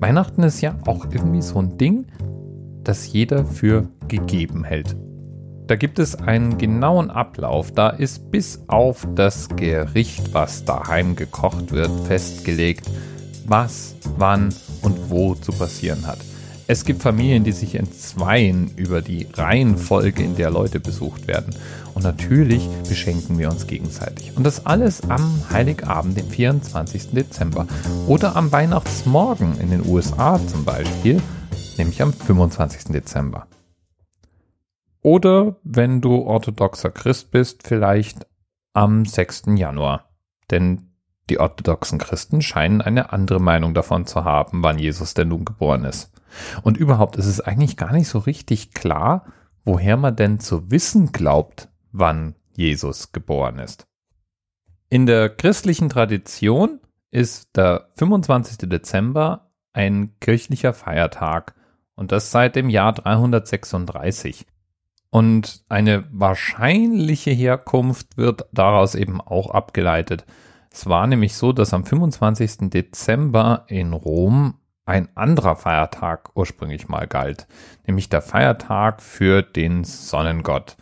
Weihnachten ist ja auch irgendwie so ein Ding, das jeder für gegeben hält. Da gibt es einen genauen Ablauf. Da ist bis auf das Gericht, was daheim gekocht wird, festgelegt, was, wann und wo zu passieren hat. Es gibt Familien, die sich entzweien über die Reihenfolge, in der Leute besucht werden. Und natürlich beschenken wir uns gegenseitig. Und das alles am Heiligabend, den 24. Dezember. Oder am Weihnachtsmorgen in den USA zum Beispiel, nämlich am 25. Dezember. Oder wenn du orthodoxer Christ bist, vielleicht am 6. Januar. Denn die orthodoxen Christen scheinen eine andere Meinung davon zu haben, wann Jesus denn nun geboren ist. Und überhaupt ist es eigentlich gar nicht so richtig klar, woher man denn zu wissen glaubt, wann Jesus geboren ist. In der christlichen Tradition ist der 25. Dezember ein kirchlicher Feiertag und das seit dem Jahr 336. Und eine wahrscheinliche Herkunft wird daraus eben auch abgeleitet. Es war nämlich so, dass am 25. Dezember in Rom ein anderer Feiertag ursprünglich mal galt, nämlich der Feiertag für den Sonnengott.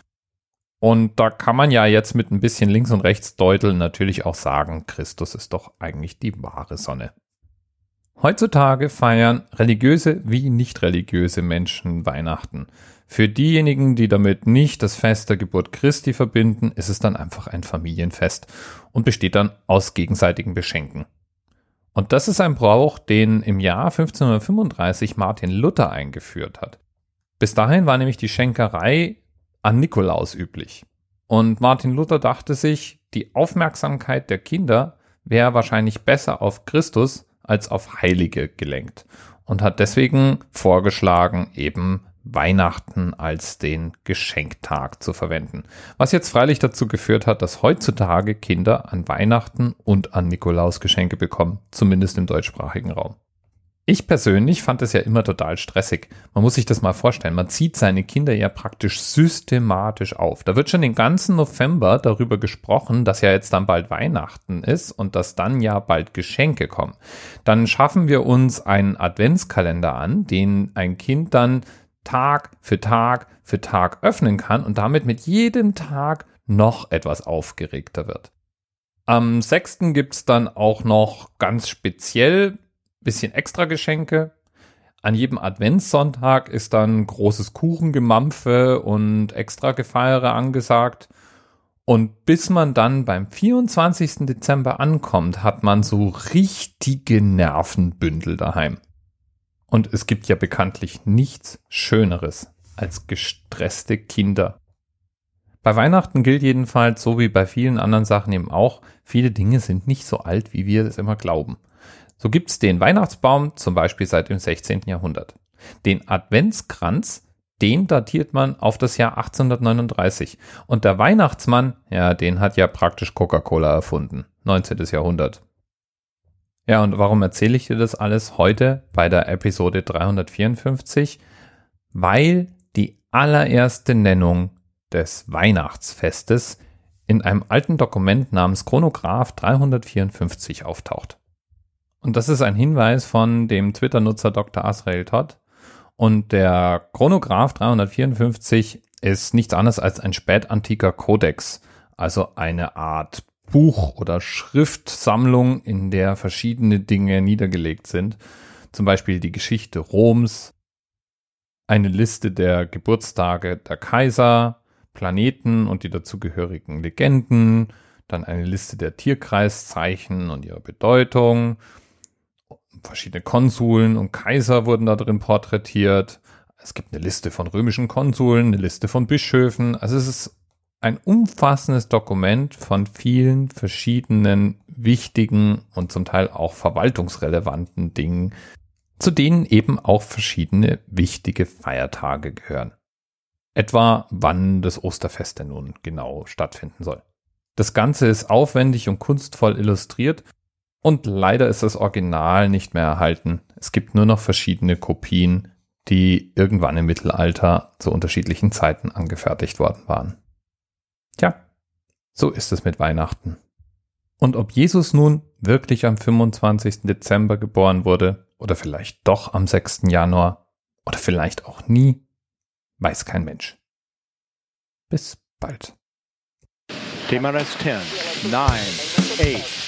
Und da kann man ja jetzt mit ein bisschen links und rechts deuteln natürlich auch sagen, Christus ist doch eigentlich die wahre Sonne. Heutzutage feiern religiöse wie nicht religiöse Menschen Weihnachten. Für diejenigen, die damit nicht das Fest der Geburt Christi verbinden, ist es dann einfach ein Familienfest und besteht dann aus gegenseitigen Beschenken. Und das ist ein Brauch, den im Jahr 1535 Martin Luther eingeführt hat. Bis dahin war nämlich die Schenkerei an Nikolaus üblich. Und Martin Luther dachte sich, die Aufmerksamkeit der Kinder wäre wahrscheinlich besser auf Christus als auf Heilige gelenkt und hat deswegen vorgeschlagen, eben Weihnachten als den Geschenktag zu verwenden. Was jetzt freilich dazu geführt hat, dass heutzutage Kinder an Weihnachten und an Nikolaus Geschenke bekommen, zumindest im deutschsprachigen Raum. Ich persönlich fand es ja immer total stressig. Man muss sich das mal vorstellen. Man zieht seine Kinder ja praktisch systematisch auf. Da wird schon den ganzen November darüber gesprochen, dass ja jetzt dann bald Weihnachten ist und dass dann ja bald Geschenke kommen. Dann schaffen wir uns einen Adventskalender an, den ein Kind dann Tag für Tag für Tag öffnen kann und damit mit jedem Tag noch etwas aufgeregter wird. Am 6. gibt es dann auch noch ganz speziell bisschen extra Geschenke. An jedem Adventssonntag ist dann großes Kuchengemampfe und extra Gefeiere angesagt. Und bis man dann beim 24. Dezember ankommt, hat man so richtige Nervenbündel daheim. Und es gibt ja bekanntlich nichts Schöneres als gestresste Kinder. Bei Weihnachten gilt jedenfalls, so wie bei vielen anderen Sachen eben auch, viele Dinge sind nicht so alt, wie wir es immer glauben. So gibt's den Weihnachtsbaum zum Beispiel seit dem 16. Jahrhundert. Den Adventskranz, den datiert man auf das Jahr 1839. Und der Weihnachtsmann, ja, den hat ja praktisch Coca-Cola erfunden. 19. Jahrhundert. Ja, und warum erzähle ich dir das alles heute bei der Episode 354? Weil die allererste Nennung des Weihnachtsfestes in einem alten Dokument namens Chronograph 354 auftaucht. Und das ist ein Hinweis von dem Twitter-Nutzer Dr. Asrael Todd. Und der Chronograph 354 ist nichts anderes als ein spätantiker Kodex, also eine Art Buch- oder Schriftsammlung, in der verschiedene Dinge niedergelegt sind. Zum Beispiel die Geschichte Roms, eine Liste der Geburtstage der Kaiser, Planeten und die dazugehörigen Legenden, dann eine Liste der Tierkreiszeichen und ihre Bedeutung. Verschiedene Konsuln und Kaiser wurden da drin porträtiert. Es gibt eine Liste von römischen Konsuln, eine Liste von Bischöfen. Also es ist ein umfassendes Dokument von vielen verschiedenen wichtigen und zum Teil auch verwaltungsrelevanten Dingen, zu denen eben auch verschiedene wichtige Feiertage gehören. Etwa wann das Osterfest denn nun genau stattfinden soll. Das Ganze ist aufwendig und kunstvoll illustriert und leider ist das Original nicht mehr erhalten. Es gibt nur noch verschiedene Kopien, die irgendwann im Mittelalter zu unterschiedlichen Zeiten angefertigt worden waren. Tja, so ist es mit Weihnachten. Und ob Jesus nun wirklich am 25. Dezember geboren wurde, oder vielleicht doch am 6. Januar oder vielleicht auch nie, weiß kein Mensch. Bis bald. TMRS 10, 9, 8.